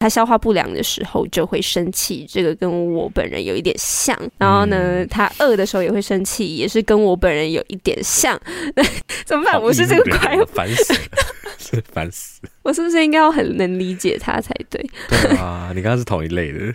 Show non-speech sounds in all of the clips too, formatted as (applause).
他消化不良的时候就会生气，这个跟我本人有一点像。然后呢，嗯、他饿的时候也会生气，也是跟我本人有一点像。(laughs) 怎么办？我是这个怪物，烦死了，是 (laughs) 烦死。我是不是应该要很能理解他才对？对啊，你刚刚是同一类的。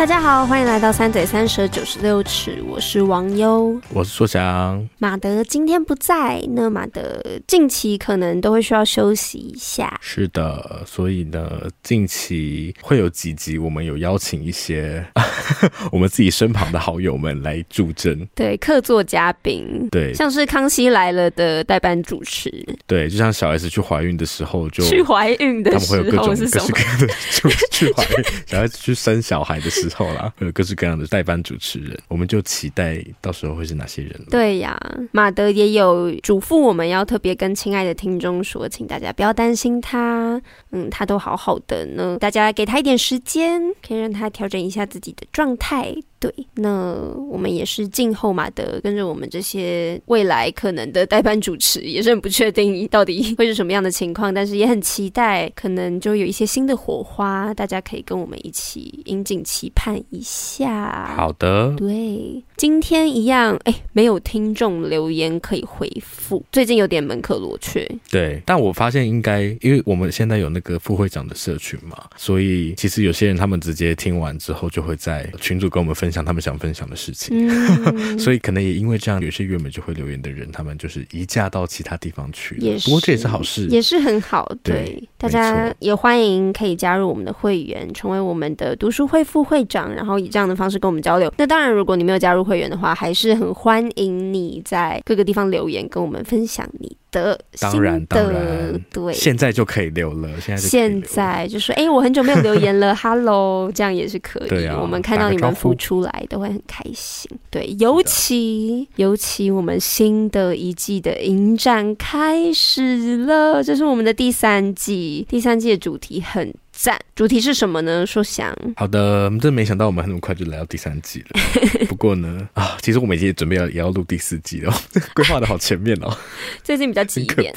大家好，欢迎来到三嘴三舌九十六尺，我是王优，我是硕翔。马德今天不在，那马德近期可能都会需要休息一下。是的，所以呢，近期会有几集，我们有邀请一些 (laughs) 我们自己身旁的好友们来助阵，对，客座嘉宾，对，像是康熙来了的代班主持，对，就像小 S 去怀孕的时候就去怀孕的时候，他们会有各种各式各样的就去怀孕，小 S 去生小孩的时候。后啦，(laughs) 有各式各样的代班主持人，我们就期待到时候会是哪些人。对呀，马德也有嘱咐我们要特别跟亲爱的听众说，请大家不要担心他，嗯，他都好好的呢。大家给他一点时间，可以让他调整一下自己的状态。对，那我们也是静候马德跟着我们这些未来可能的代班主持，也是很不确定到底会是什么样的情况，但是也很期待，可能就有一些新的火花，大家可以跟我们一起引颈期盼一下。好的，对，今天一样，哎，没有听众留言可以回复，最近有点门可罗雀。对，但我发现应该，因为我们现在有那个副会长的社群嘛，所以其实有些人他们直接听完之后，就会在群主跟我们分享。分享他们想分享的事情，嗯、(laughs) 所以可能也因为这样，有些原本就会留言的人，他们就是移驾到其他地方去了。也是，不过这也是好事，也是很好。对，对大家也欢迎可以加入我们的会员，成为我们的读书会副会长，然后以这样的方式跟我们交流。那当然，如果你没有加入会员的话，还是很欢迎你在各个地方留言，跟我们分享你的当然，当然，对，现在就可以留了。现在现在就说，哎、欸，我很久没有留言了，(laughs) Hello，这样也是可以。对啊，我们看到你们付出来都会很开心。对，尤其尤其我们新的一季的影展开始了，这是我们的第三季，第三季的主题很。赞，主题是什么呢？说想好的，真没想到我们很快就来到第三季了。(laughs) 不过呢，啊，其实我们已经准备要也要录第四季了，(laughs) 规划的好前面哦。(laughs) 最近比较急一点。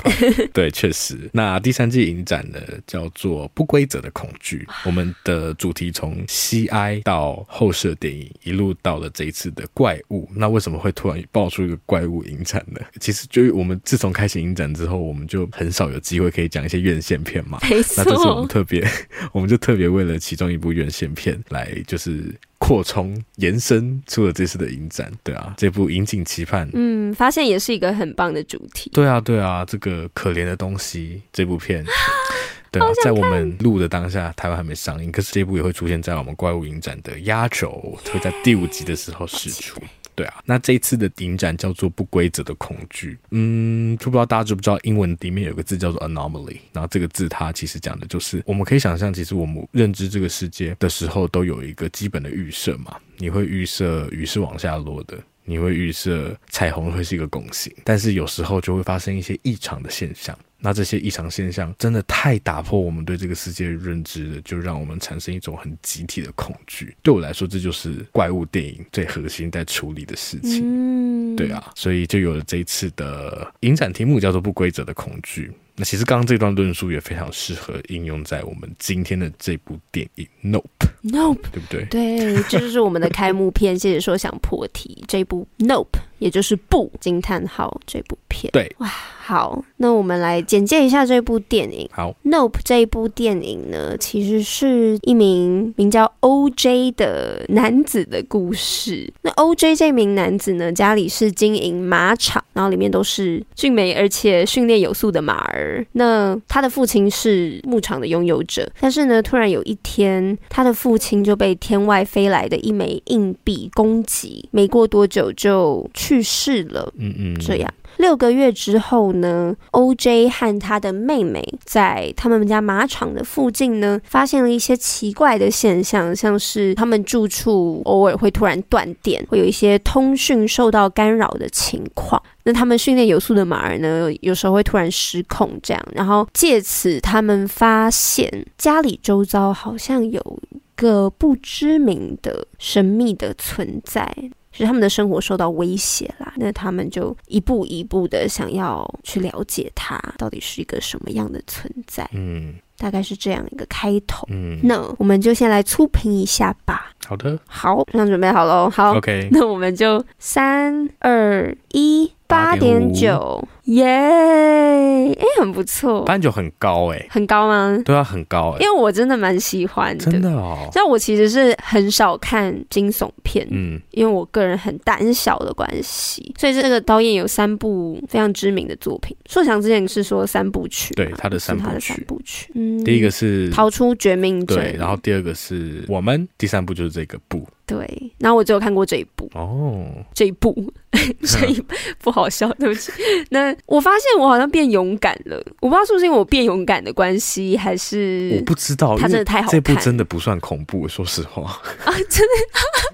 对，确实。那第三季影展呢，叫做《不规则的恐惧》。我们的主题从西哀到后设电影，一路到了这一次的怪物。那为什么会突然爆出一个怪物影展呢？其实就是我们自从开始影展之后，我们就很少有机会可以讲一些院线片嘛。那这是我们特别。我们就特别为了其中一部院线片来，就是扩充延伸出了这次的影展，对啊，这部引颈期盼，嗯，发现也是一个很棒的主题，对啊，对啊，这个可怜的东西这部片，(laughs) 对啊，在我们录的当下，台湾还没上映，可是这部也会出现在我们怪物影展的压轴，会在第五集的时候释出。对啊，那这一次的影展叫做不规则的恐惧。嗯，就不知道大家知不知道，英文里面有个字叫做 anomaly，然后这个字它其实讲的就是，我们可以想象，其实我们认知这个世界的时候，都有一个基本的预设嘛。你会预设雨是往下落的，你会预设彩虹会是一个拱形，但是有时候就会发生一些异常的现象。那这些异常现象真的太打破我们对这个世界的认知了，就让我们产生一种很集体的恐惧。对我来说，这就是怪物电影最核心在处理的事情。嗯，对啊，所以就有了这一次的影展题目叫做“不规则的恐惧”。那其实刚刚这段论述也非常适合应用在我们今天的这部电影《Nope》。Nope，对不对？对，这就是我们的开幕片。谢谢说想破题，这部《Nope》也就是不惊叹号这部片。对，哇。好，那我们来简介一下这部电影。好，Nope 这一部电影呢，其实是一名名叫 O.J. 的男子的故事。那 O.J. 这名男子呢，家里是经营马场，然后里面都是俊美而且训练有素的马儿。那他的父亲是牧场的拥有者，但是呢，突然有一天，他的父亲就被天外飞来的一枚硬币攻击，没过多久就去世了。嗯嗯，这样。六个月之后呢，OJ 和他的妹妹在他们家马场的附近呢，发现了一些奇怪的现象，像是他们住处偶尔会突然断电，会有一些通讯受到干扰的情况。那他们训练有素的马儿呢，有时候会突然失控，这样，然后借此他们发现家里周遭好像有一个不知名的神秘的存在。其实他们的生活受到威胁啦，那他们就一步一步的想要去了解它到底是一个什么样的存在。嗯，大概是这样一个开头。嗯，那我们就先来粗评一下吧。好的，好，那准备好喽。好，OK，(laughs) 那我们就三二一。八点九，耶！哎，很不错。八点九很高哎、欸，很高吗？对啊，很高哎、欸。因为我真的蛮喜欢的，真的哦。像我其实是很少看惊悚片，嗯，因为我个人很胆小的关系，所以这个导演有三部非常知名的作品。硕翔之前是说三部曲，对，他的三部曲，他的三部曲。嗯，第一个是逃出绝命镇，对，然后第二个是我们，第三部就是这个部。对，然后我只有看过这一部哦，这一部，(laughs) 所以不好笑，对不起。那我发现我好像变勇敢了，我不知道是不是因为我变勇敢的关系，还是我不知道，它真的太好看，这部真的不算恐怖，说实话 (laughs) 啊，真的，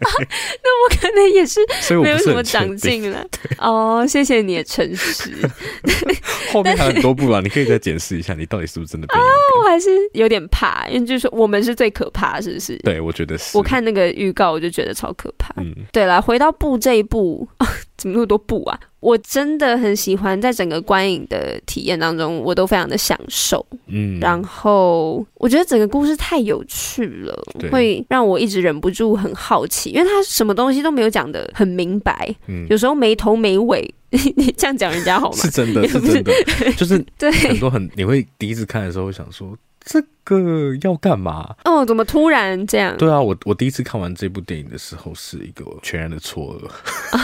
(laughs) 那我可能也是没有什么长进了。哦，谢谢你的诚实。后面还有很多部啊，你可以再检视一下，你到底是不是真的变勇敢。啊，我还是有点怕，因为就是说我们是最可怕，是不是？对，我觉得是。我看那个预告。我就觉得超可怕。嗯，对了，回到布这一步，啊，(laughs) 怎么那么多布啊？我真的很喜欢，在整个观影的体验当中，我都非常的享受。嗯，然后我觉得整个故事太有趣了，会让我一直忍不住很好奇，因为他什么东西都没有讲的很明白，嗯，有时候没头没尾。(laughs) 你这样讲人家好吗？是真的，是真的，(laughs) 就是对很多很你会第一次看的时候会想说。这个要干嘛？哦，怎么突然这样？对啊，我我第一次看完这部电影的时候是一个全然的错愕。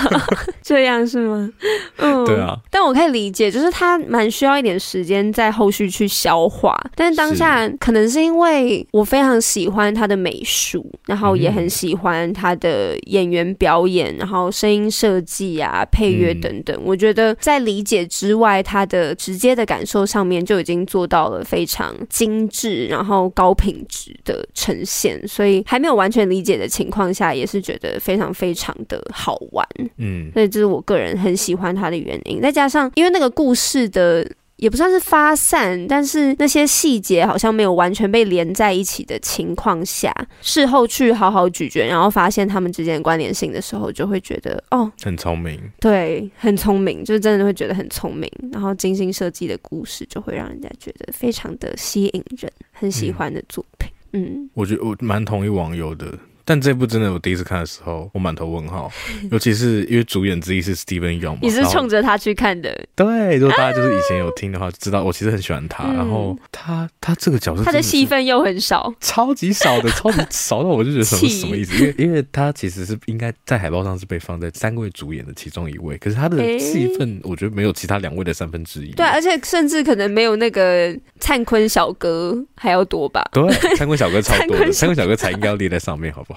(laughs) 这样是吗？(laughs) 嗯，对啊。但我可以理解，就是他蛮需要一点时间在后续去消化。但是当下可能是因为我非常喜欢他的美术，然后也很喜欢他的演员表演，然后声音设计啊、配乐等等。我觉得在理解之外，他的直接的感受上面就已经做到了非常精。质，然后高品质的呈现，所以还没有完全理解的情况下，也是觉得非常非常的好玩。嗯，所以这是我个人很喜欢它的原因。再加上，因为那个故事的。也不算是发散，但是那些细节好像没有完全被连在一起的情况下，事后去好好咀嚼，然后发现他们之间的关联性的时候，就会觉得哦，很聪明，对，很聪明，就是真的会觉得很聪明，然后精心设计的故事就会让人家觉得非常的吸引人，很喜欢的作品。嗯，嗯，我觉得我蛮同意网友的。但这部真的，我第一次看的时候，我满头问号，(laughs) 尤其是因为主演之一是 Steven Yeun 嘛，你是冲着他去看的？对，如果大家就是以前有听的话，就知道我其实很喜欢他。嗯、然后他他这个角色，他的戏份又很少，(laughs) 超级少的，超级少到我就觉得什么什么意思？因为因为他其实是应该在海报上是被放在三位主演的其中一位，可是他的戏份我觉得没有其他两位的三分之一。对，而且甚至可能没有那个灿坤小哥还要多吧？对，灿坤小哥超多的，(laughs) 灿坤小哥才应该要列在上面，好不好？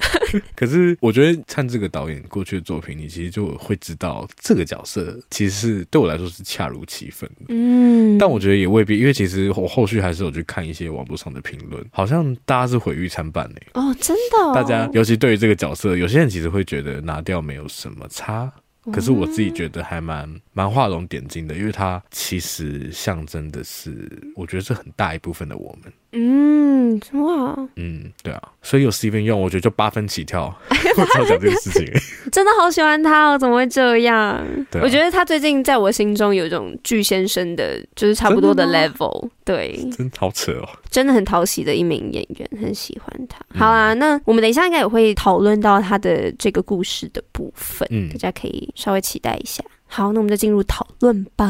(laughs) 可是我觉得看这个导演过去的作品，你其实就会知道这个角色其实是对我来说是恰如其分的。嗯，但我觉得也未必，因为其实我后续还是有去看一些网络上的评论，好像大家是毁誉参半呢。哦，真的哦？大家尤其对于这个角色，有些人其实会觉得拿掉没有什么差。可是我自己觉得还蛮蛮画龙点睛的，因为它其实象征的是，我觉得是很大一部分的我们。嗯，哇，嗯，对啊，所以有 Steven Yeun，我觉得就八分起跳。(laughs) 我超讲这个事情，(laughs) 真的好喜欢他哦，怎么会这样？啊、我觉得他最近在我心中有一种巨先生的，就是差不多的 level。对，真好扯哦，真的很讨喜的一名演员，很喜欢他。好啊，那我们等一下应该也会讨论到他的这个故事的部分，嗯，大家可以稍微期待一下。好，那我们就进入讨论吧。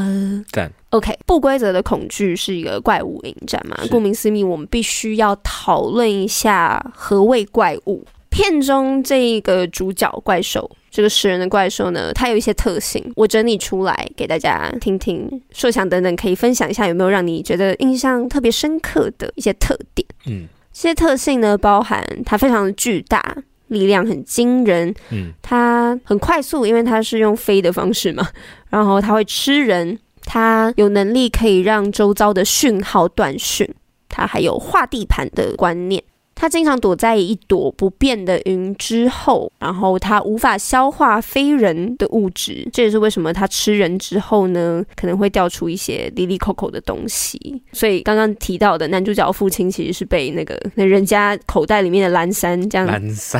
干，OK，不规则的恐惧是一个怪物影展嘛？顾名思义，我们必须要讨论一下何谓怪物。片中这个主角怪兽，这个食人的怪兽呢，它有一些特性，我整理出来给大家听听。设想等等可以分享一下，有没有让你觉得印象特别深刻的一些特点？嗯，这些特性呢，包含它非常的巨大。力量很惊人，嗯，它很快速，因为它是用飞的方式嘛。然后它会吃人，它有能力可以让周遭的讯号断讯，它还有划地盘的观念。它经常躲在一朵不变的云之后，然后它无法消化非人的物质，这也是为什么它吃人之后呢，可能会掉出一些哩哩抠抠的东西。所以刚刚提到的男主角父亲其实是被那个那人家口袋里面的蓝山这样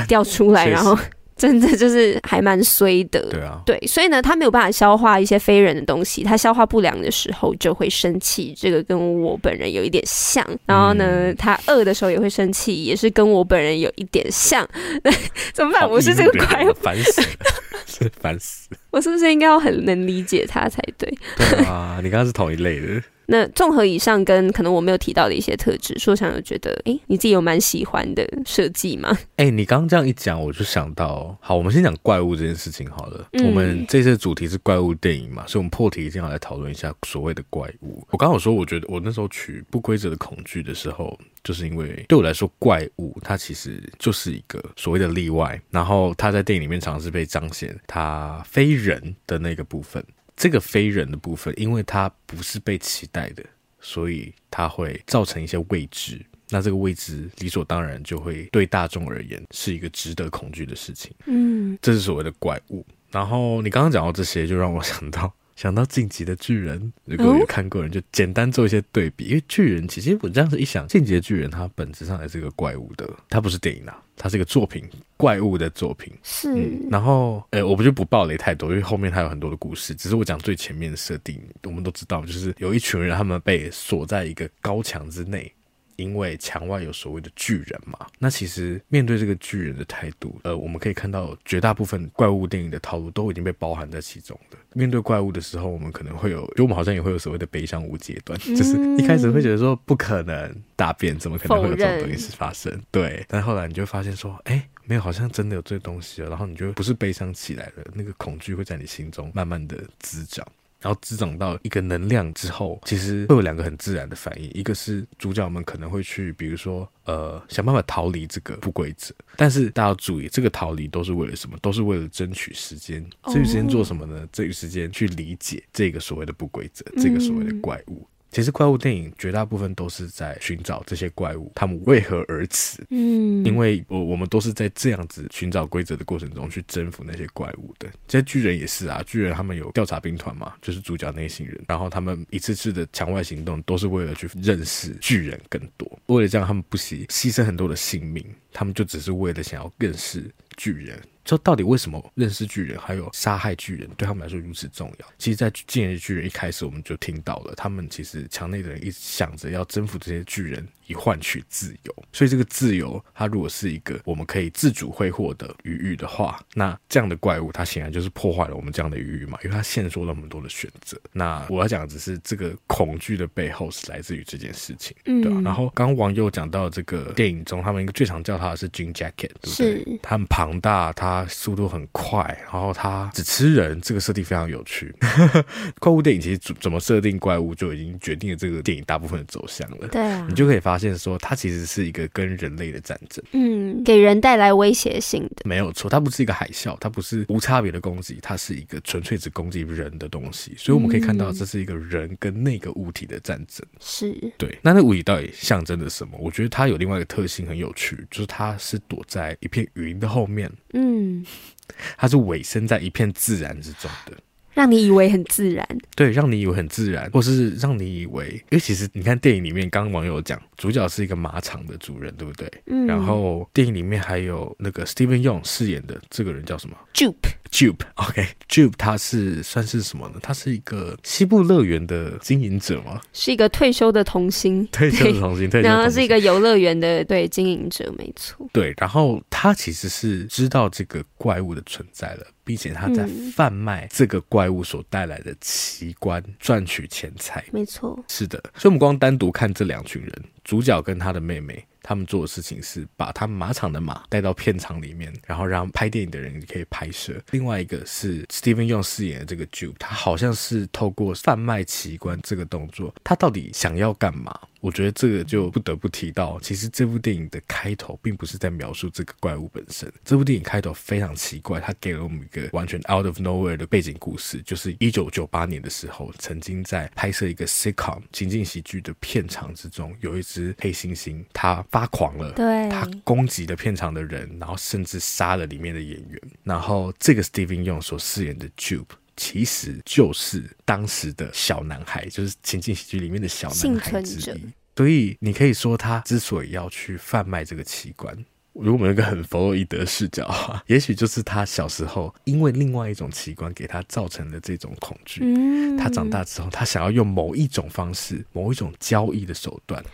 掉出来，然后。真的就是还蛮衰的，对啊，对，所以呢，他没有办法消化一些非人的东西，他消化不良的时候就会生气，这个跟我本人有一点像。然后呢，嗯、他饿的时候也会生气，也是跟我本人有一点像。(laughs) 怎么办？我是这个怪物，烦死了，(laughs) 是烦死。我是不是应该要很能理解他才对？对啊，你刚刚是同一类的。(laughs) 那综合以上跟可能我没有提到的一些特质，说想有觉得，哎、欸，你自己有蛮喜欢的设计吗？哎、欸，你刚刚这样一讲，我就想到，好，我们先讲怪物这件事情好了。嗯、我们这次的主题是怪物电影嘛，所以我们破题一定要来讨论一下所谓的怪物。我刚好说，我觉得我那时候取不规则的恐惧的时候，就是因为对我来说，怪物它其实就是一个所谓的例外，然后它在电影里面尝试被彰显它非人的那个部分。这个非人的部分，因为它不是被期待的，所以它会造成一些未知。那这个未知理所当然就会对大众而言是一个值得恐惧的事情。嗯，这是所谓的怪物。然后你刚刚讲到这些，就让我想到。想到进击的巨人，如果有看过人，就简单做一些对比。因为巨人其实我这样子一想，进击的巨人它本质上还是个怪物的，它不是电影啊，它是一个作品，怪物的作品。是。嗯、然后，呃，我不就不暴雷太多，因为后面还有很多的故事。只是我讲最前面的设定，我们都知道，就是有一群人，他们被锁在一个高墙之内。因为墙外有所谓的巨人嘛，那其实面对这个巨人的态度，呃，我们可以看到绝大部分怪物电影的套路都已经被包含在其中的。面对怪物的时候，我们可能会有，就我们好像也会有所谓的悲伤无阶段，嗯、就是一开始会觉得说不可能大便，怎么可能会有这种东西发生？对，但后来你就会发现说，哎，没有，好像真的有这东西了，然后你就不是悲伤起来了，那个恐惧会在你心中慢慢的滋长。然后滋长到一个能量之后，其实会有两个很自然的反应，一个是主角们可能会去，比如说，呃，想办法逃离这个不规则。但是大家要注意，这个逃离都是为了什么？都是为了争取时间。争取时间做什么呢？争取时间去理解这个所谓的不规则，这个所谓的怪物。其实怪物电影绝大部分都是在寻找这些怪物，他们为何而死？嗯，因为我我们都是在这样子寻找规则的过程中去征服那些怪物的。这些巨人也是啊，巨人他们有调查兵团嘛，就是主角那一行人，然后他们一次次的墙外行动都是为了去认识巨人更多。为了这样，他们不惜牺牲很多的性命，他们就只是为了想要认识巨人。说到底为什么认识巨人还有杀害巨人对他们来说如此重要？其实，在进击巨人一开始我们就听到了，他们其实墙内的人一直想着要征服这些巨人。以换取自由，所以这个自由，它如果是一个我们可以自主挥霍的余裕的话，那这样的怪物，它显然就是破坏了我们这样的余裕嘛，因为它限缩了那么多的选择。那我要讲的只是这个恐惧的背后是来自于这件事情，嗯、对吧、啊？然后刚刚网友讲到这个电影中，他们一个最常叫它的是 Jean Jacket，对不对？是它很庞大，它速度很快，然后它只吃人，这个设定非常有趣。(laughs) 怪物电影其实怎怎么设定怪物，就已经决定了这个电影大部分的走向了。对啊，你就可以发。发现说，它其实是一个跟人类的战争，嗯，给人带来威胁性的，没有错。它不是一个海啸，它不是无差别的攻击，它是一个纯粹只攻击人的东西。所以我们可以看到，这是一个人跟那个物体的战争。是对。那那物体到底象征着什么？我觉得它有另外一个特性很有趣，就是它是躲在一片云的后面，嗯，它是委身在一片自然之中的。让你以为很自然，对，让你以为很自然，或是让你以为，因为其实你看电影里面，刚刚网友讲主角是一个马场的主人，对不对？嗯。然后电影里面还有那个 Steven Yeun 饰演的这个人叫什么？Jupe，Jupe，OK，Jupe，他是算是什么呢？他是一个西部乐园的经营者吗？是一个退休的童星，退休的童星，(laughs) 退休星。然后是一个游乐园的对经营者，没错。对，然后他其实是知道这个怪物的存在了。并且他在贩卖这个怪物所带来的奇观，赚取钱财。没错，是的。所以，我们光单独看这两群人，主角跟他的妹妹。他们做的事情是把他们马场的马带到片场里面，然后让拍电影的人可以拍摄。另外一个是 Steven Yeun 饰演的这个 Jude，他好像是透过贩卖奇观这个动作，他到底想要干嘛？我觉得这个就不得不提到，其实这部电影的开头并不是在描述这个怪物本身。这部电影开头非常奇怪，它给了我们一个完全 out of nowhere 的背景故事，就是一九九八年的时候，曾经在拍摄一个 sitcom 情境喜剧的片场之中，有一只黑猩猩，它。发狂了，对，它攻击了片场的人，然后甚至杀了里面的演员。然后这个 Steven Yeun 所饰演的 Jupe 其实就是当时的小男孩，就是情景喜剧里面的小男孩之一。所以你可以说，他之所以要去贩卖这个器官，如果我们有一个很弗洛伊德视角啊，(laughs) 也许就是他小时候因为另外一种器官给他造成的这种恐惧。嗯，他长大之后，他想要用某一种方式、某一种交易的手段。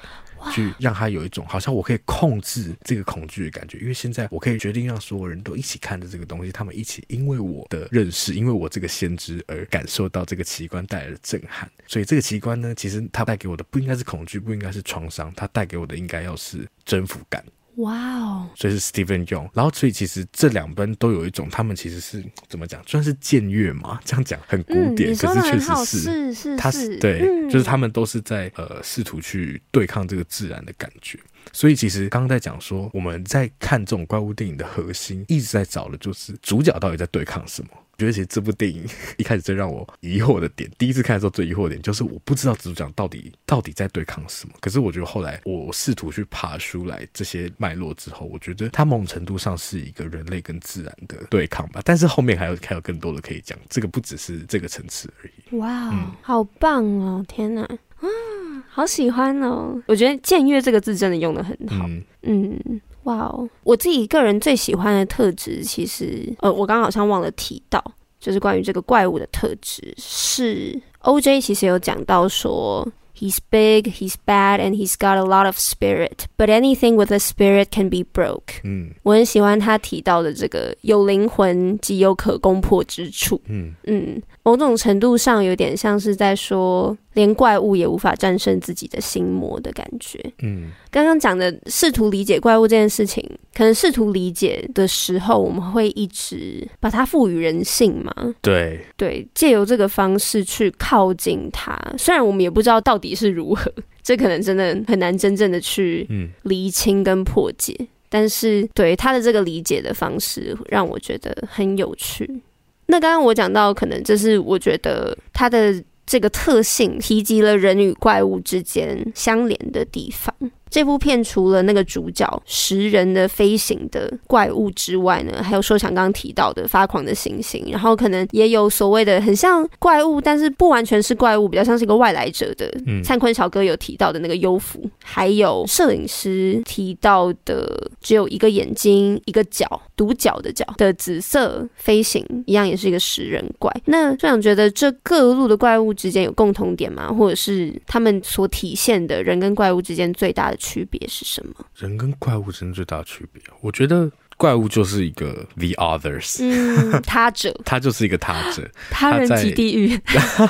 去让他有一种好像我可以控制这个恐惧的感觉，因为现在我可以决定让所有人都一起看着这个东西，他们一起因为我的认识，因为我这个先知而感受到这个奇观带来的震撼。所以这个奇观呢，其实它带给我的不应该是恐惧，不应该是创伤，它带给我的应该要是征服感。哇哦！所以是 Steven Yeun，然后所以其实这两本都有一种，他们其实是怎么讲，算是僭越嘛？这样讲很古典，嗯、可是确实是是是，他是对，嗯、就是他们都是在呃试图去对抗这个自然的感觉。所以其实刚刚在讲说，我们在看这种怪物电影的核心，一直在找的就是主角到底在对抗什么。我觉得其实这部电影 (laughs) 一开始最让我疑惑的点，第一次看的时候最疑惑的点就是我不知道蜘蛛侠到底到底在对抗什么。可是我觉得后来我试图去爬出来这些脉络之后，我觉得它某种程度上是一个人类跟自然的对抗吧。但是后面还有还有更多的可以讲，这个不只是这个层次而已。哇、嗯，好棒哦！天哪，啊，好喜欢哦！我觉得“僭越”这个字真的用的很好。嗯。嗯哇哦！我自己个人最喜欢的特质，其实呃，我刚刚好像忘了提到，就是关于这个怪物的特质，是 OJ 其实有讲到说，He's big, he's bad, and he's got a lot of spirit, but anything with a spirit can be broke。嗯，我很喜欢他提到的这个有灵魂即有可攻破之处。嗯嗯。某种程度上，有点像是在说，连怪物也无法战胜自己的心魔的感觉。嗯，刚刚讲的试图理解怪物这件事情，可能试图理解的时候，我们会一直把它赋予人性嘛？对对，借由这个方式去靠近它。虽然我们也不知道到底是如何，这可能真的很难真正的去厘清跟破解。嗯，但是对他的这个理解的方式，让我觉得很有趣。那刚刚我讲到，可能这是我觉得他的这个特性，提及了人与怪物之间相连的地方。这部片除了那个主角食人的飞行的怪物之外呢，还有说想刚刚提到的发狂的行星，然后可能也有所谓的很像怪物，但是不完全是怪物，比较像是一个外来者的。嗯，灿坤小哥有提到的那个幽浮，还有摄影师提到的只有一个眼睛、一个角、独角的角的紫色飞行，一样也是一个食人怪。那这样觉得这各路的怪物之间有共同点吗？或者是他们所体现的人跟怪物之间最大的区别是什么？人跟怪物之间最大的区别，我觉得怪物就是一个 the others，嗯，(laughs) 他者，他就是一个他者，他人即地狱，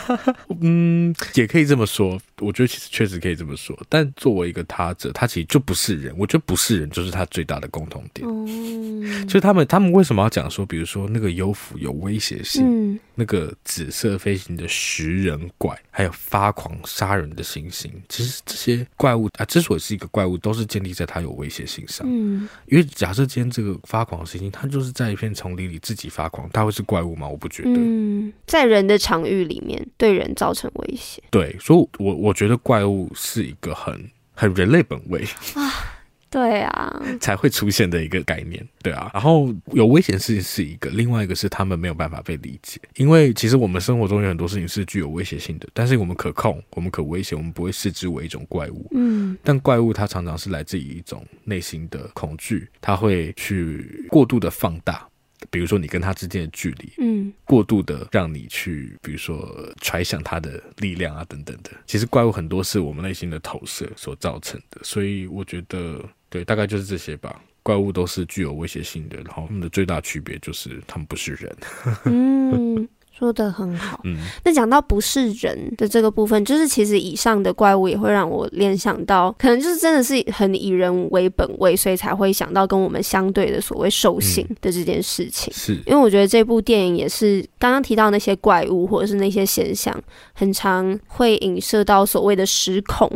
(laughs) 嗯，也可以这么说。我觉得其实确实可以这么说，但作为一个他者，他其实就不是人。我觉得不是人就是他最大的共同点。嗯，就是他们，他们为什么要讲说，比如说那个幽浮有威胁性，嗯，那个紫色飞行的食人怪，还有发狂杀人的猩猩，其实这些怪物啊，之所以是一个怪物，都是建立在它有威胁性上。嗯，因为假设今天这个发狂猩猩，它就是在一片丛林里自己发狂，它会是怪物吗？我不觉得。嗯，在人的场域里面对人造成威胁。对，所以我我觉得怪物是一个很很人类本位啊。对啊，(laughs) 才会出现的一个概念。对啊，然后有危险的事情是一个，另外一个是他们没有办法被理解，因为其实我们生活中有很多事情是具有威胁性的，但是我们可控，我们可威胁，我们不会视之为一种怪物。嗯，但怪物它常常是来自于一种内心的恐惧，它会去过度的放大，比如说你跟他之间的距离，嗯，过度的让你去，比如说揣想他的力量啊等等的。其实怪物很多是我们内心的投射所造成的，所以我觉得，对，大概就是这些吧。怪物都是具有威胁性的，然后他们的最大区别就是他们不是人。(laughs) 嗯，说的很好。嗯，那讲到不是人的这个部分，就是其实以上的怪物也会让我联想到，可能就是真的是很以人为本位，所以才会想到跟我们相对的所谓兽性的这件事情。嗯、是因为我觉得这部电影也是刚刚提到那些怪物或者是那些现象，很常会影射到所谓的实恐，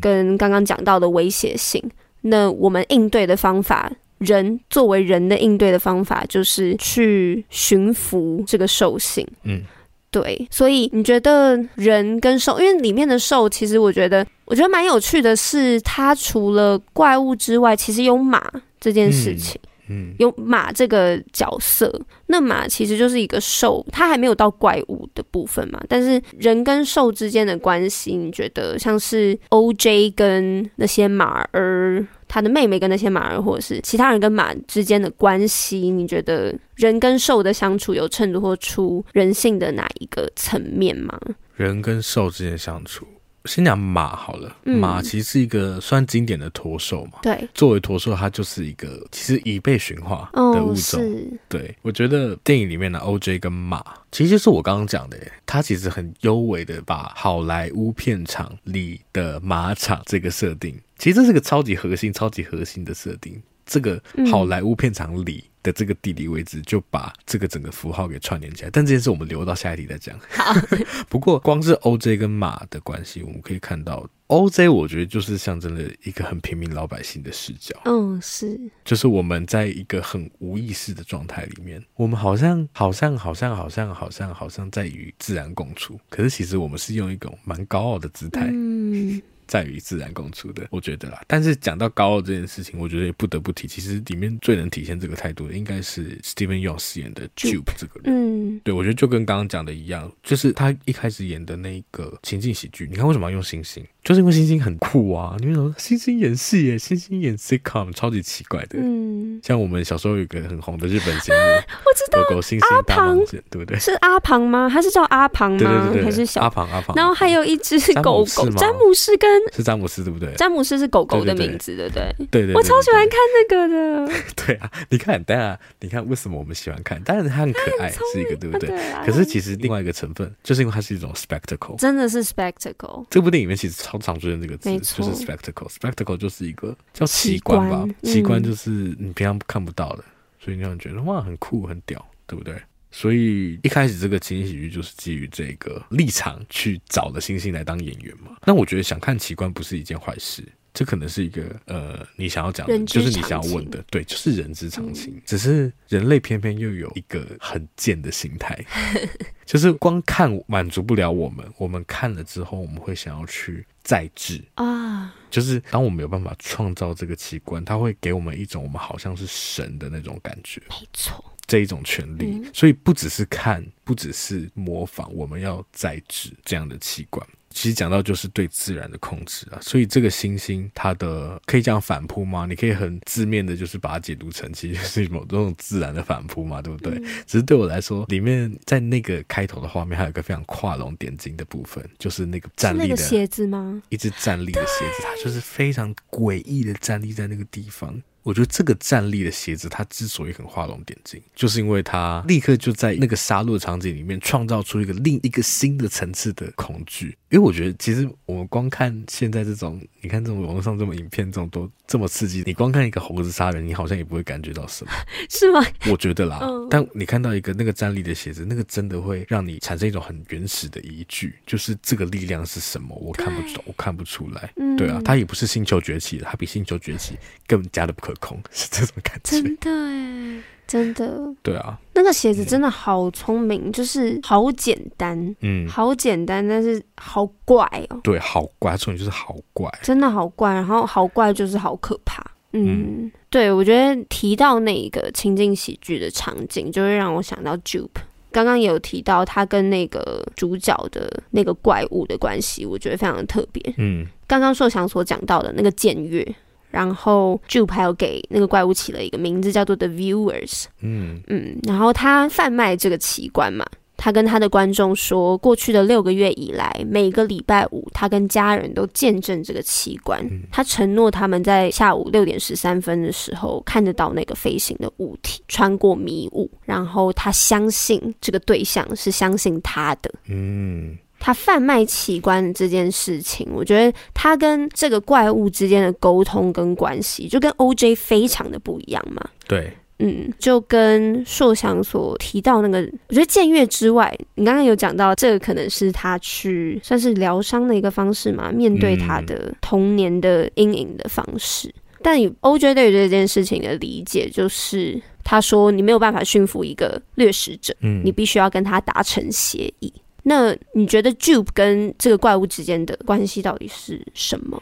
跟刚刚讲到的威胁性。那我们应对的方法，人作为人的应对的方法，就是去驯服这个兽性。嗯，对。所以你觉得人跟兽，因为里面的兽，其实我觉得，我觉得蛮有趣的是，它除了怪物之外，其实有马这件事情。嗯嗯，有马这个角色，那马其实就是一个兽，它还没有到怪物的部分嘛。但是人跟兽之间的关系，你觉得像是 OJ 跟那些马儿，他的妹妹跟那些马儿，或者是其他人跟马之间的关系，你觉得人跟兽的相处有衬托出人性的哪一个层面吗？人跟兽之间相处。先讲马好了，马其实是一个算经典的驼兽嘛。对，作为驼兽，它就是一个其实已被驯化的物种。哦、对，我觉得电影里面的 OJ 跟马，其实就是我刚刚讲的，它其实很优美的把好莱坞片场里的马场这个设定，其实这是个超级核心、超级核心的设定。这个好莱坞片场里的这个地理位置，就把这个整个符号给串联起来。但这件事我们留到下一题再讲。好，(laughs) 不过光是 OJ 跟马的关系，我们可以看到，OJ 我觉得就是象征了一个很平民老百姓的视角。嗯，是，就是我们在一个很无意识的状态里面，我们好像好像好像好像好像好像在与自然共处，可是其实我们是用一种蛮高傲的姿态。嗯。在于自然共处的，我觉得啦。但是讲到高傲这件事情，我觉得也不得不提。其实里面最能体现这个态度的，应该是 Steven Yeun 饰演的 Jupe 这个人。嗯，对，我觉得就跟刚刚讲的一样，就是他一开始演的那个情境喜剧。你看为什么要用星星？就是因为星星很酷啊！你们说星星演戏耶，星星演 sitcom 超级奇怪的。嗯，像我们小时候有一个很红的日本节目，(laughs) 我知道，狗狗星星大冒险，对不对？是阿庞吗？他是叫阿庞吗？对对对，还是小阿庞阿庞？然后还有一只狗狗，詹姆斯跟是詹姆斯对不对？詹姆斯是狗狗的名字，对不对？对对，我超喜欢看那个的。(laughs) 对啊，你看，当然，你看为什么我们喜欢看？当然它很可爱，是一个对不对？可是其实另外一个成分，就是因为它是一种 spectacle，真的是 spectacle。这部电影里面其实超常出现这个词。就是 spectacle，spectacle 就是一个叫奇观吧，奇观就是你平常看不到的，所以你会觉得哇，很酷很屌，对不对？所以一开始这个情景喜剧就是基于这个立场去找的星星来当演员嘛。那我觉得想看奇观不是一件坏事。这可能是一个呃，你想要讲的，就是你想要问的，对，就是人之常情。嗯、只是人类偏偏又有一个很贱的心态，(laughs) 就是光看满足不了我们，我们看了之后，我们会想要去再制啊。就是当我们有办法创造这个器官，它会给我们一种我们好像是神的那种感觉，没错，这一种权利。嗯、所以不只是看，不只是模仿，我们要再制这样的奇观。其实讲到就是对自然的控制啊，所以这个星星它的可以讲反扑吗？你可以很字面的，就是把它解读成其实是某种自然的反扑嘛，对不对？嗯、只是对我来说，里面在那个开头的画面，还有一个非常画龙点睛的部分，就是那个站立的鞋子吗？一只站立的鞋子，它就是非常诡异的站立在那个地方。我觉得这个站立的鞋子，它之所以很画龙点睛，就是因为它立刻就在那个杀戮场景里面创造出一个另一个新的层次的恐惧。因为我觉得，其实我们光看现在这种，你看这种网络上这么影片，这种都这么刺激，你光看一个猴子杀人，你好像也不会感觉到什么，(laughs) 是吗？我觉得啦。嗯、但你看到一个那个站立的鞋子，那个真的会让你产生一种很原始的疑惧，就是这个力量是什么？我看不懂，我看不出来。嗯、对啊，它也不是星球崛起的，它比星球崛起更加的不可。空 (laughs) 是这种感觉，真的哎，真的，对啊，那个鞋子真的好聪明，嗯、就是好简单，嗯，好简单，但是好怪哦，对，好怪，重点就是好怪，真的好怪，然后好怪就是好可怕。嗯，对，我觉得提到那个情景喜剧的场景，就会让我想到 Jupe。刚刚也有提到他跟那个主角的那个怪物的关系，我觉得非常的特别。嗯，刚刚硕翔所讲到的那个僭越，然后 Jupe 还有给那个怪物起了一个名字叫做 The Viewers。嗯嗯，然后他贩卖这个奇观嘛。他跟他的观众说，过去的六个月以来，每个礼拜五，他跟家人都见证这个奇观。他承诺他们在下午六点十三分的时候看得到那个飞行的物体穿过迷雾，然后他相信这个对象是相信他的。嗯，他贩卖器官这件事情，我觉得他跟这个怪物之间的沟通跟关系，就跟 OJ 非常的不一样嘛。对。嗯，就跟硕翔所提到那个，我觉得僭越之外，你刚刚有讲到这个可能是他去算是疗伤的一个方式嘛，面对他的童年的阴影的方式。嗯、但 OJ 对于这件事情的理解就是，他说你没有办法驯服一个掠食者，嗯，你必须要跟他达成协议。那你觉得 Jupe 跟这个怪物之间的关系到底是什么？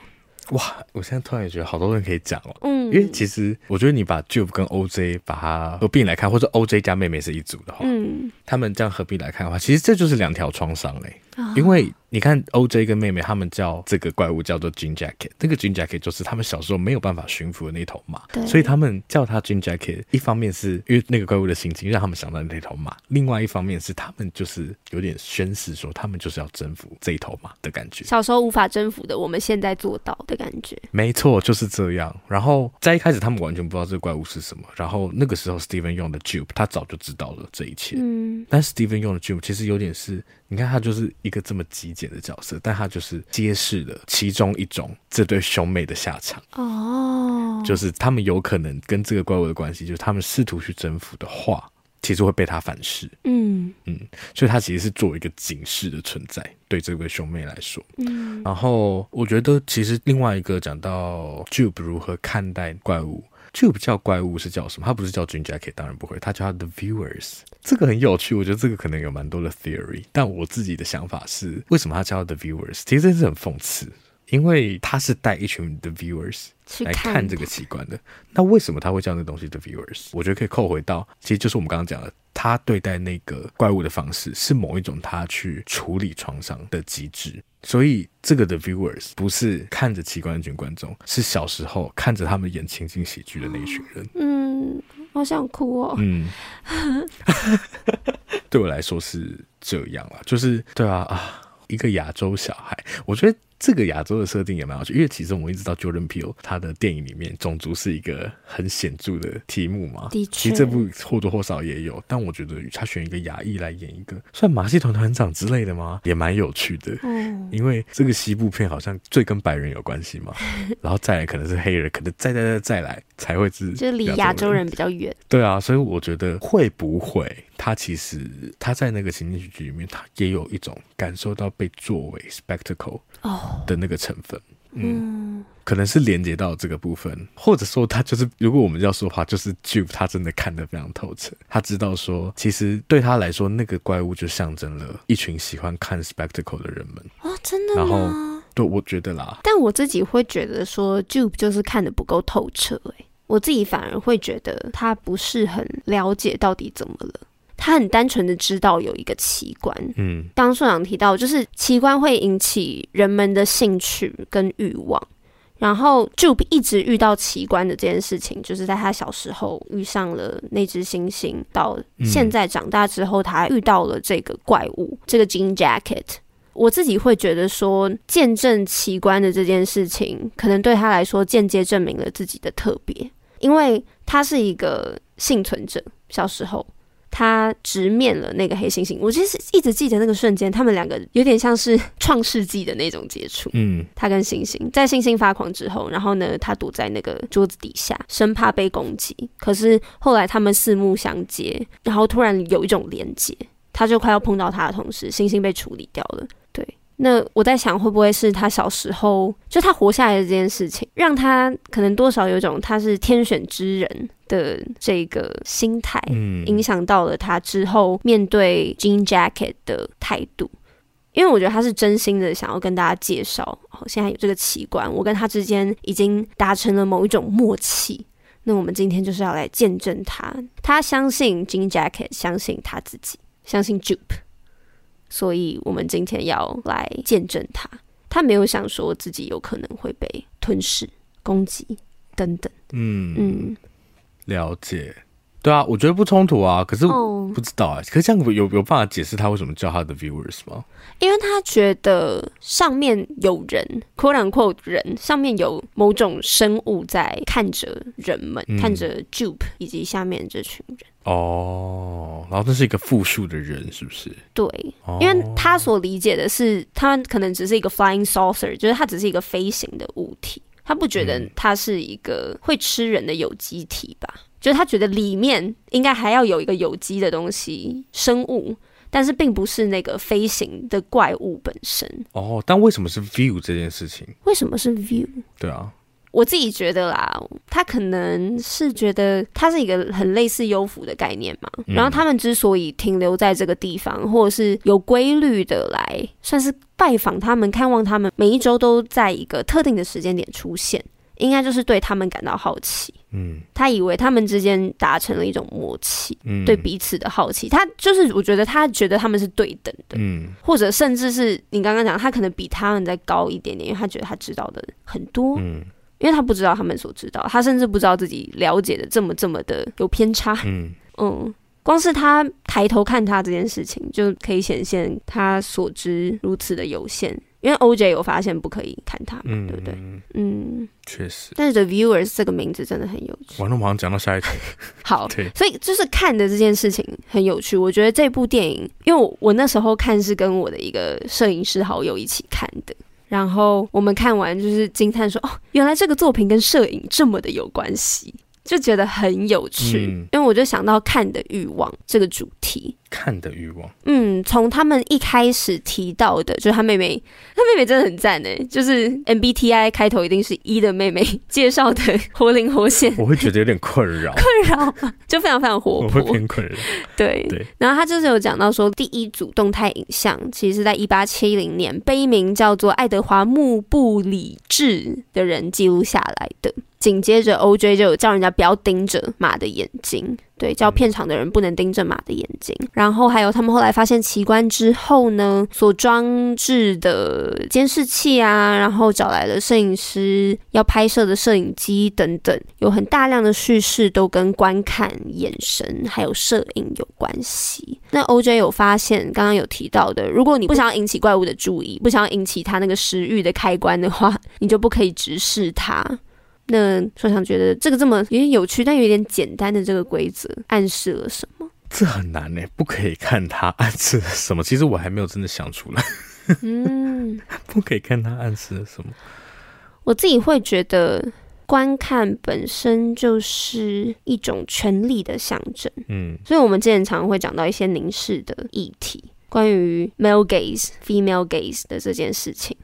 哇！我现在突然也觉得好多人可以讲哦，嗯，因为其实我觉得你把 Jupe 跟 OJ 把它合并来看，或者 OJ 加妹妹是一组的话，嗯，他们这样合并来看的话，其实这就是两条创伤嘞，因为。你看，OJ 跟妹妹他们叫这个怪物叫做 Jean Jacket，那个 Jean Jacket 就是他们小时候没有办法驯服的那头马，对所以他们叫他 Jean Jacket。一方面是因为那个怪物的心情让他们想到那头马，另外一方面是他们就是有点宣誓说他们就是要征服这一头马的感觉。小时候无法征服的，我们现在做到的感觉。没错，就是这样。然后在一开始他们完全不知道这个怪物是什么，然后那个时候 Steven 用的 Jupe 他早就知道了这一切。嗯，但 Steven 用的 Jupe 其实有点是。你看他就是一个这么极简的角色，但他就是揭示了其中一种这对兄妹的下场哦，就是他们有可能跟这个怪物的关系，就是他们试图去征服的话，其实会被他反噬。嗯嗯，所以他其实是作为一个警示的存在，对这位兄妹来说。嗯，然后我觉得其实另外一个讲到 Jube 如何看待怪物。Jupe 叫怪物是叫什么？他不是叫 Jean Jacket，当然不会。他叫它 The Viewers，这个很有趣。我觉得这个可能有蛮多的 theory，但我自己的想法是，为什么他叫他 The Viewers？其实这是很讽刺，因为他是带一群 The Viewers 来看这个奇观的。那为什么他会叫那东西 The Viewers？我觉得可以扣回到，其实就是我们刚刚讲的，他对待那个怪物的方式是某一种他去处理创伤的机制。所以，这个的 viewers 不是看着奇观的一群观众，是小时候看着他们演情景喜剧的那一群人。嗯，好想哭哦。嗯，(laughs) 对我来说是这样啊，就是对啊啊，一个亚洲小孩，我觉得。这个亚洲的设定也蛮有趣，因为其实我们一直到 Jordan Peele 他的电影里面，种族是一个很显著的题目嘛。的确，其实这部或多或少也有，但我觉得他选一个亚裔来演一个算马戏团团长之类的吗？也蛮有趣的。嗯，因为这个西部片好像最跟白人有关系嘛，(laughs) 然后再来可能是黑人，可能再再再再来才会是，就离亚洲人比较远。对啊，所以我觉得会不会他其实他在那个情景剧里面，他也有一种感受到被作为 spectacle。哦的那个成分，嗯，嗯可能是连接到这个部分，或者说他就是，如果我们要说的话，就是 Jupe 他真的看得非常透彻，他知道说，其实对他来说，那个怪物就象征了一群喜欢看 spectacle 的人们。哦，真的吗？然后，对，我觉得啦，但我自己会觉得说，Jupe 就是看得不够透彻，哎，我自己反而会觉得他不是很了解到底怎么了。他很单纯的知道有一个奇观，嗯，刚刚硕翔提到，就是奇观会引起人们的兴趣跟欲望，然后 Jupe 一直遇到奇观的这件事情，就是在他小时候遇上了那只猩猩，到现在长大之后，他遇到了这个怪物，这个 Jean Jacket。我自己会觉得说，见证奇观的这件事情，可能对他来说间接证明了自己的特别，因为他是一个幸存者，小时候。他直面了那个黑猩猩，我其实一直记得那个瞬间，他们两个有点像是 (laughs) 创世纪的那种接触。嗯，他跟猩猩在猩猩发狂之后，然后呢，他躲在那个桌子底下，生怕被攻击。可是后来他们四目相接，然后突然有一种连接，他就快要碰到他的同时，猩猩被处理掉了。对，那我在想，会不会是他小时候就他活下来的这件事情，让他可能多少有一种他是天选之人。的这个心态，影响到了他之后面对 Jean Jacket 的态度。因为我觉得他是真心的想要跟大家介绍，哦，现在有这个奇观，我跟他之间已经达成了某一种默契。那我们今天就是要来见证他，他相信 Jean Jacket，相信他自己，相信 Jupe，所以我们今天要来见证他。他没有想说自己有可能会被吞噬、攻击等等。嗯嗯，了解。对啊，我觉得不冲突啊，可是不知道啊。Oh. 可是这样有有办法解释他为什么叫他的 viewers 吗？因为他觉得上面有人，quote unquote 人，上面有某种生物在看着人们，嗯、看着 Jupe 以及下面这群人。哦，oh, 然后这是一个复数的人，是不是？对，oh. 因为他所理解的是，他可能只是一个 flying saucer，就是他只是一个飞行的物体，他不觉得他是一个会吃人的有机体吧？就是他觉得里面应该还要有一个有机的东西生物，但是并不是那个飞行的怪物本身。哦，但为什么是 view 这件事情？为什么是 view？对啊，我自己觉得啦，他可能是觉得它是一个很类似幽浮的概念嘛。嗯、然后他们之所以停留在这个地方，或者是有规律的来算是拜访他们、看望他们，每一周都在一个特定的时间点出现。应该就是对他们感到好奇，嗯，他以为他们之间达成了一种默契，嗯，对彼此的好奇，他就是我觉得他觉得他们是对等的，嗯，或者甚至是你刚刚讲，他可能比他们再高一点点，因为他觉得他知道的很多，嗯，因为他不知道他们所知道，他甚至不知道自己了解的这么这么的有偏差，嗯。嗯，光是他抬头看他这件事情，就可以显现他所知如此的有限。因为 OJ 有发现不可以看他嘛，嗯、对不对？嗯，确实。但是 The Viewers 这个名字真的很有趣。完了，马上讲到下一题。好，(laughs) 对所以就是看的这件事情很有趣。我觉得这部电影，因为我，我那时候看是跟我的一个摄影师好友一起看的，然后我们看完就是惊叹说：“哦，原来这个作品跟摄影这么的有关系。”就觉得很有趣，嗯、因为我就想到看的欲望这个主题。看的欲望，嗯，从他们一开始提到的，就是他妹妹，他妹妹真的很赞呢。就是 MBTI 开头一定是一的妹妹介绍的活灵活现，我会觉得有点困扰，困扰 (laughs) 就非常非常活泼，我会偏困扰。对对，然后他就是有讲到说，第一组动态影像其实是在一八七零年被一名叫做爱德华穆布里治的人记录下来的。紧接着，OJ 就有叫人家不要盯着马的眼睛。对，叫片场的人不能盯着马的眼睛。然后还有他们后来发现奇观之后呢，所装置的监视器啊，然后找来了摄影师要拍摄的摄影机等等，有很大量的叙事都跟观看、眼神还有摄影有关系。那 OJ 有发现，刚刚有提到的，如果你不想要引起怪物的注意，不想要引起他那个食欲的开关的话，你就不可以直视他。那说想觉得这个这么有点有趣，但有点简单的这个规则暗示了什么？这很难呢，不可以看它暗示了什么？其实我还没有真的想出来。嗯，(laughs) 不可以看它暗示了什么？我自己会觉得，观看本身就是一种权力的象征。嗯，所以我们之前常常会讲到一些凝视的议题，关于 male gaze、female gaze 的这件事情。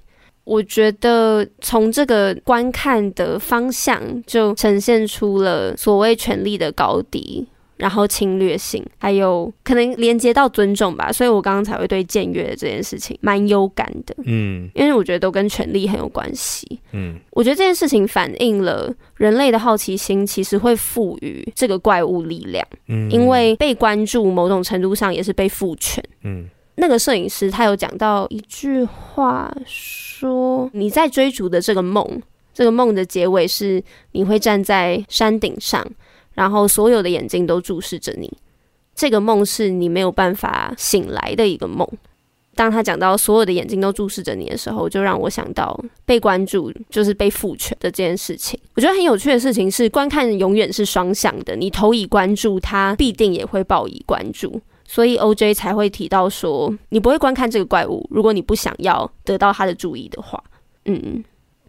我觉得从这个观看的方向就呈现出了所谓权力的高低，然后侵略性，还有可能连接到尊重吧。所以我刚刚才会对僭越这件事情蛮有感的，嗯，因为我觉得都跟权力很有关系，嗯，我觉得这件事情反映了人类的好奇心其实会赋予这个怪物力量，嗯，因为被关注某种程度上也是被赋权，嗯。那个摄影师他有讲到一句话，说你在追逐的这个梦，这个梦的结尾是你会站在山顶上，然后所有的眼睛都注视着你。这个梦是你没有办法醒来的一个梦。当他讲到所有的眼睛都注视着你的时候，就让我想到被关注就是被赋权的这件事情。我觉得很有趣的事情是，观看永远是双向的，你投以关注，他必定也会报以关注。所以 OJ 才会提到说，你不会观看这个怪物，如果你不想要得到他的注意的话。嗯，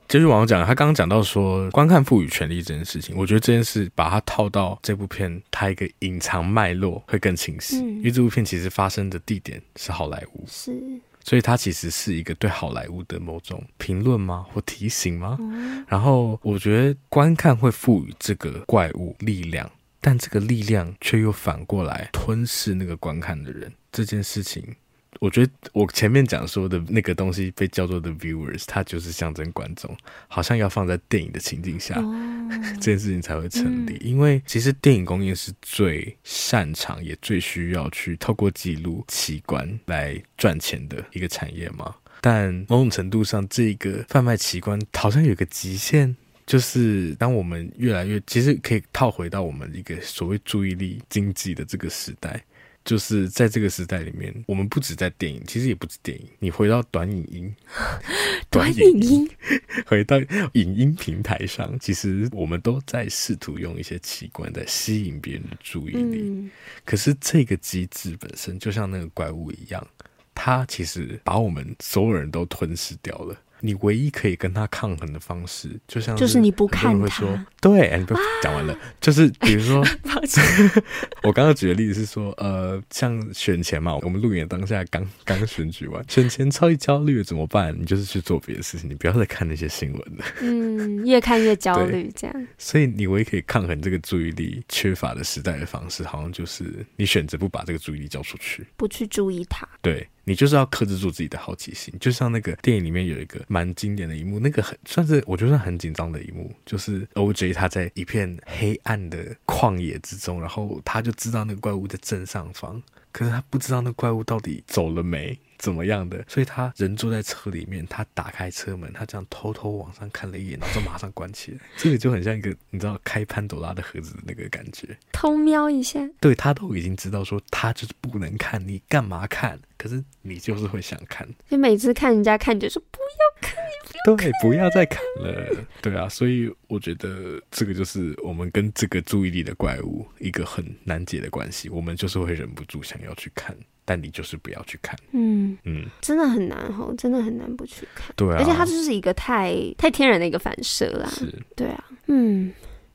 就是网友讲，他刚刚讲到说，观看赋予权力这件事情，我觉得这件事把它套到这部片，它一个隐藏脉络会更清晰。嗯、因为这部片其实发生的地点是好莱坞，是，所以它其实是一个对好莱坞的某种评论吗，或提醒吗？嗯、然后我觉得观看会赋予这个怪物力量。但这个力量却又反过来吞噬那个观看的人，这件事情我觉得我前面讲说的那个东西被叫做 the viewers，它就是象征观众，好像要放在电影的情境下，哦、这件事情才会成立。嗯、因为其实电影工业是最擅长也最需要去透过记录奇观来赚钱的一个产业嘛。但某种程度上，这个贩卖奇观好像有个极限，就是当我们越来越，其实可以套回到我们一个所谓注意力经济的这个时代。就是在这个时代里面，我们不止在电影，其实也不止电影。你回到短影音，(laughs) 短影音，(laughs) 回到影音平台上，其实我们都在试图用一些奇观在吸引别人的注意力。嗯、可是这个机制本身就像那个怪物一样，它其实把我们所有人都吞噬掉了。你唯一可以跟他抗衡的方式，就像就是你不看他。说对，哎，你不讲完了，就是比如说 (laughs) (laughs) 我刚刚举的例子是说，呃，像选前嘛，我们录影当下刚刚选举完，选前超级焦虑怎么办？你就是去做别的事情，你不要再看那些新闻了。嗯，越看越焦虑，这样。所以你唯一可以抗衡这个注意力缺乏的时代的方式，好像就是你选择不把这个注意力交出去，不去注意它。对。你就是要克制住自己的好奇心，就像那个电影里面有一个蛮经典的一幕，那个很算是我觉得很紧张的一幕，就是 OJ 他在一片黑暗的旷野之中，然后他就知道那个怪物在正上方，可是他不知道那怪物到底走了没。怎么样的？所以他人坐在车里面，他打开车门，他这样偷偷往上看了一眼，然后就马上关起来。(laughs) 这个就很像一个你知道开潘朵拉的盒子的那个感觉，偷瞄一下。对，他都已经知道说他就是不能看，你干嘛看？可是你就是会想看。就每次看人家看，就说不要看，不要看，对，不要再看了。对啊，所以我觉得这个就是我们跟这个注意力的怪物一个很难解的关系。我们就是会忍不住想要去看。但你就是不要去看，嗯嗯，真的很难吼，真的很难不去看。对啊，而且它就是一个太太天然的一个反射啦。是，对啊，嗯。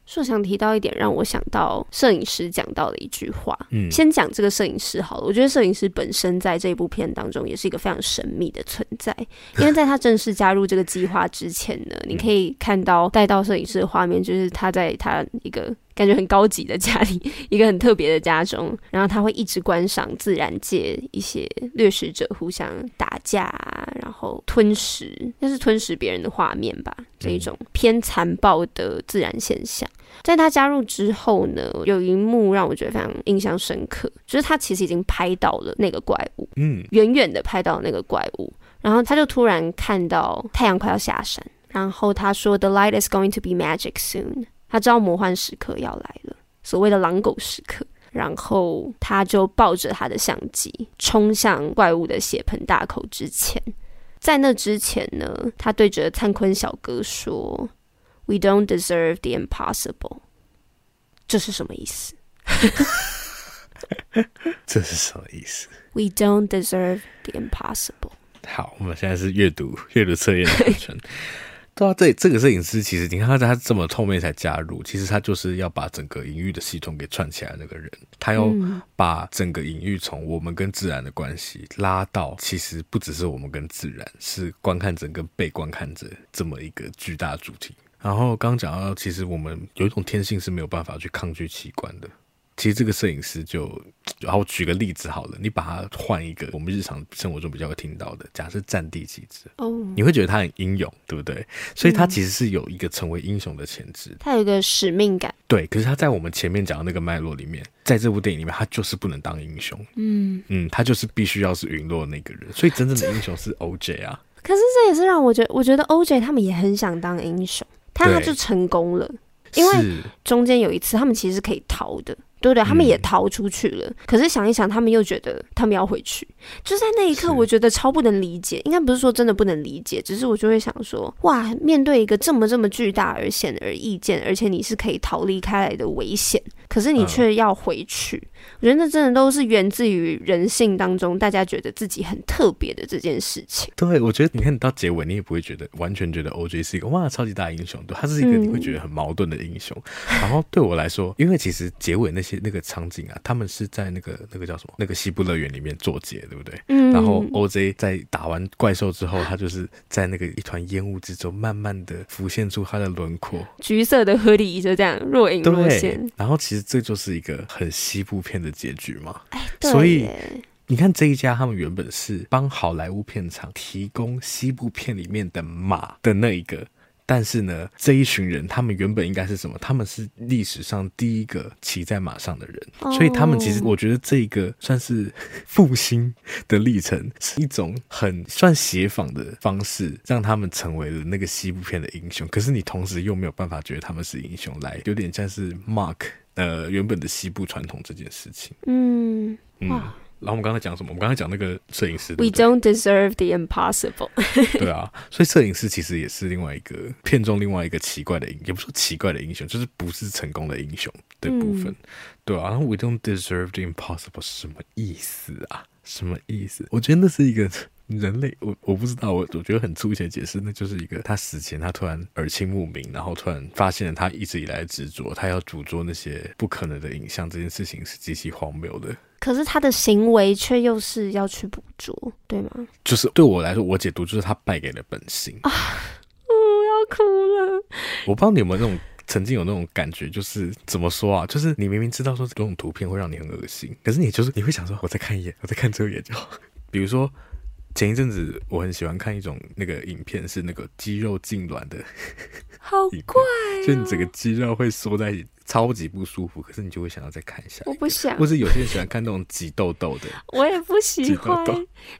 说想提到一点，让我想到摄影师讲到的一句话。嗯，先讲这个摄影师好了。我觉得摄影师本身在这一部片当中也是一个非常神秘的存在，(laughs) 因为在他正式加入这个计划之前呢，你可以看到带到摄影师的画面，就是他在他一个。感觉很高级的家里，(laughs) 一个很特别的家中，然后他会一直观赏自然界一些掠食者互相打架啊，然后吞食，那是吞食别人的画面吧，这一种偏残暴的自然现象。在他加入之后呢，有一幕让我觉得非常印象深刻，就是他其实已经拍到了那个怪物，嗯，远远的拍到那个怪物，然后他就突然看到太阳快要下山，然后他说：“The light is going to be magic soon。”他知道魔幻时刻要来了，所谓的狼狗时刻，然后他就抱着他的相机冲向怪物的血盆大口之前，在那之前呢，他对着灿坤小哥说：“We don't deserve the impossible。”这是什么意思？(laughs) 这是什么意思？We don't deserve the impossible。好，我们现在是阅读阅读测验的过程。对啊，这这个摄影师其实你看他他这么后面才加入，其实他就是要把整个隐喻的系统给串起来那个人，他要把整个隐喻从我们跟自然的关系拉到，其实不只是我们跟自然，是观看者跟被观看者这么一个巨大主题。然后刚刚讲到，其实我们有一种天性是没有办法去抗拒奇观的。其实这个摄影师就，然后举个例子好了，你把它换一个我们日常生活中比较会听到的，假设战地记者哦，你会觉得他很英勇，对不对？所以他其实是有一个成为英雄的潜质，他有一个使命感。对，可是他在我们前面讲的那个脉络里面，在这部电影里面，他就是不能当英雄。嗯嗯，他就是必须要是陨落的那个人。所以真正的英雄是 OJ 啊。(laughs) 可是这也是让我觉得，我觉得 OJ 他们也很想当英雄，他他就成功了，因为中间有一次他们其实是可以逃的。对对，他们也逃出去了。嗯、可是想一想，他们又觉得他们要回去。就在那一刻，我觉得超不能理解。应该不是说真的不能理解，只是我就会想说：哇，面对一个这么这么巨大而显而易见，而且你是可以逃离开来的危险，可是你却要回去。嗯、我觉得那真的都是源自于人性当中，大家觉得自己很特别的这件事情。对，我觉得你看到结尾，你也不会觉得完全觉得 OJ 是一个哇超级大英雄，对，他是一个你会觉得很矛盾的英雄。嗯、然后对我来说，因为其实结尾那些。那个场景啊，他们是在那个那个叫什么？那个西部乐园里面做结，对不对？嗯。然后 OJ 在打完怪兽之后，他就是在那个一团烟雾之中，慢慢的浮现出他的轮廓，橘色的河狸就这样若隐若现。然后其实这就是一个很西部片的结局嘛。哎，对。所以你看这一家，他们原本是帮好莱坞片场提供西部片里面的马的那一个。但是呢，这一群人他们原本应该是什么？他们是历史上第一个骑在马上的人，oh. 所以他们其实我觉得这个算是 (laughs) 复兴的历程，是一种很算协仿的方式，让他们成为了那个西部片的英雄。可是你同时又没有办法觉得他们是英雄，来有点像是 Mark 呃原本的西部传统这件事情。嗯嗯。然后我们刚才讲什么？我们刚才讲那个摄影师。We don't deserve the impossible。(laughs) 对啊，所以摄影师其实也是另外一个片中另外一个奇怪的英，也不说奇怪的英雄，就是不是成功的英雄的部分。嗯、对啊，然后 We don't deserve the impossible 是什么意思啊？什么意思？我觉得那是一个。人类，我我不知道，我我觉得很粗浅的解释，那就是一个他死前他突然耳清目明，然后突然发现了他一直以来的执着，他要捕捉那些不可能的影像，这件事情是极其荒谬的。可是他的行为却又是要去捕捉，对吗？就是对我来说，我解读就是他败给了本性啊！我要哭了。我不知道你有没有那种曾经有那种感觉，就是怎么说啊？就是你明明知道说这种图片会让你很恶心，可是你就是你会想说，我再看一眼，我再看这一眼就好。比如说。前一阵子我很喜欢看一种那个影片，是那个肌肉痉挛的，(laughs) 好怪哦，就你整个肌肉会缩在一起，超级不舒服。可是你就会想要再看一下，我不想。或是有些人喜欢看那种挤痘痘的，我也不喜欢。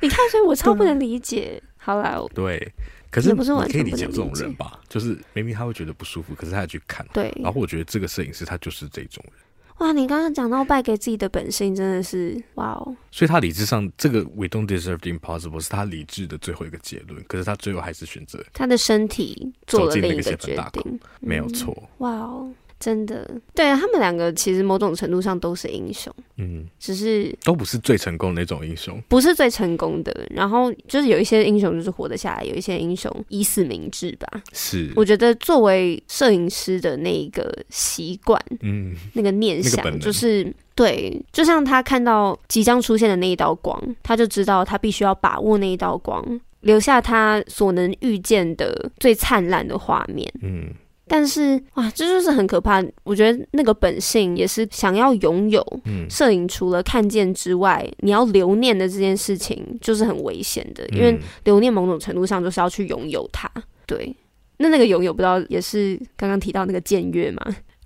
你看，所以我超不能理解。好啦，(laughs) 对，可是你可以理解这种人吧？就是明明他会觉得不舒服，可是他要去看。对，然后我觉得这个摄影师他就是这种人。哇，你刚刚讲到败给自己的本性，真的是哇哦！所以他理智上，这个 We don't deserve the impossible 是他理智的最后一个结论，可是他最后还是选择他的身体做了另一个决定，没有错。哇哦！真的，对啊，他们两个其实某种程度上都是英雄，嗯，只是都不是最成功的那种英雄，不是最成功的。然后就是有一些英雄就是活得下来，有一些英雄以死明志吧。是，我觉得作为摄影师的那一个习惯，嗯，那个念想，那个、就是对，就像他看到即将出现的那一道光，他就知道他必须要把握那一道光，留下他所能遇见的最灿烂的画面，嗯。但是哇，这就是很可怕。我觉得那个本性也是想要拥有。嗯，摄影除了看见之外，你要留念的这件事情就是很危险的，因为留念某种程度上就是要去拥有它。对，那那个拥有不知道也是刚刚提到那个僭越嘛？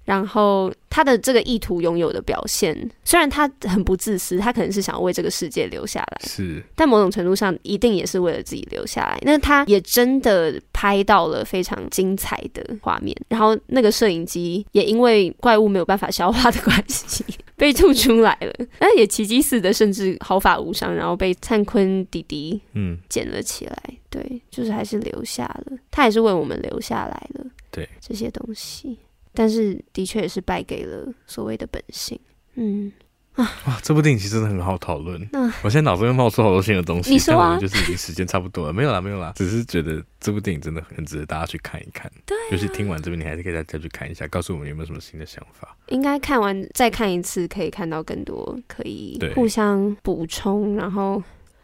然后他的这个意图拥有的表现，虽然他很不自私，他可能是想要为这个世界留下来，是，但某种程度上一定也是为了自己留下来。那他也真的拍到了非常精彩的画面，然后那个摄影机也因为怪物没有办法消化的关系 (laughs) 被吐出来了，那也奇迹似的，甚至毫发无伤，然后被灿坤弟弟嗯捡了起来。对，就是还是留下了，他也是为我们留下来了。对，这些东西。但是，的确也是败给了所谓的本性。嗯啊，哇，这部电影其实真的很好讨论。那我现在脑子又冒出好多新的东西。你说啊？就是已经时间差不多了，没有啦，没有啦，只是觉得这部电影真的很值得大家去看一看。对、啊，尤其听完这边，你还是可以再再去看一下，告诉我们有没有什么新的想法。应该看完再看一次，可以看到更多可以互相补充，然后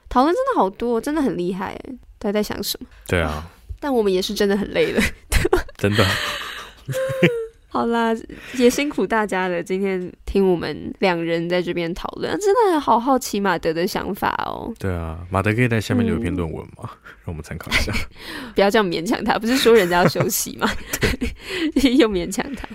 讨论真的好多，真的很厉害。大家在想什么？对啊，但我们也是真的很累了，对吧？真的。(laughs) 好啦，也辛苦大家了。今天听我们两人在这边讨论，真的好好奇马德的想法哦。对啊，马德可以在下面留一篇论文吗？嗯、让我们参考一下。(laughs) 不要这样勉强他，不是说人家要休息吗？对，(laughs) 又勉强他。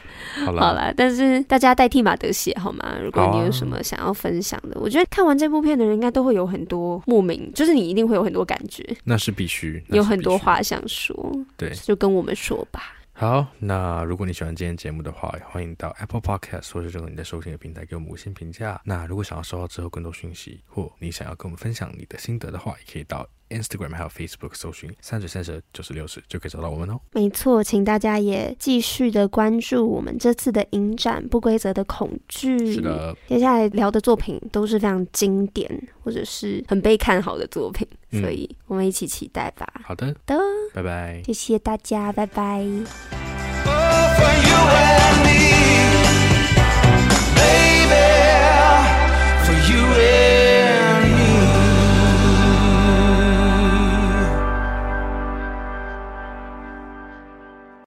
好啦，好啦，但是大家代替马德写好吗？如果你有什么想要分享的，啊、我觉得看完这部片的人应该都会有很多莫名，就是你一定会有很多感觉。那是必须，有很多话想说。对，就跟我们说吧。好，那如果你喜欢今天节目的话，欢迎到 Apple Podcast 或者任何你在收听的平台给我们五星评价。那如果想要收到之后更多讯息，或你想要跟我们分享你的心得的话，也可以到 Instagram 还有 Facebook 搜寻三十三十九十六十就可以找到我们哦。没错，请大家也继续的关注我们这次的影展《不规则的恐惧》。是的，接下来聊的作品都是非常经典或者是很被看好的作品，嗯、所以我们一起期待吧。好的，的，拜拜，谢谢大家，拜拜。